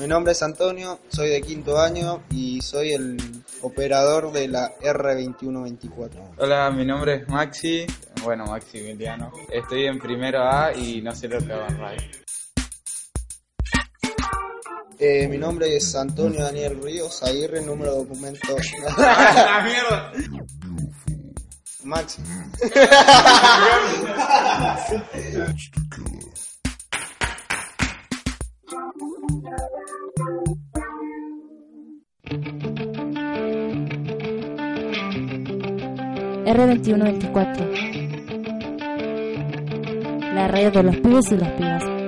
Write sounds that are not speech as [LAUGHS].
Mi nombre es Antonio, soy de quinto año y soy el operador de la R2124. Hola, mi nombre es Maxi, bueno, Maxi Emiliano. Estoy en primero A y no sé lo que hago en radio. Eh, mi nombre es Antonio Daniel Ríos Aguirre, número de documento. [LAUGHS] ¡La mierda! Maxi. [LAUGHS] [LAUGHS] R2124. La radio de los pibes y las pibas.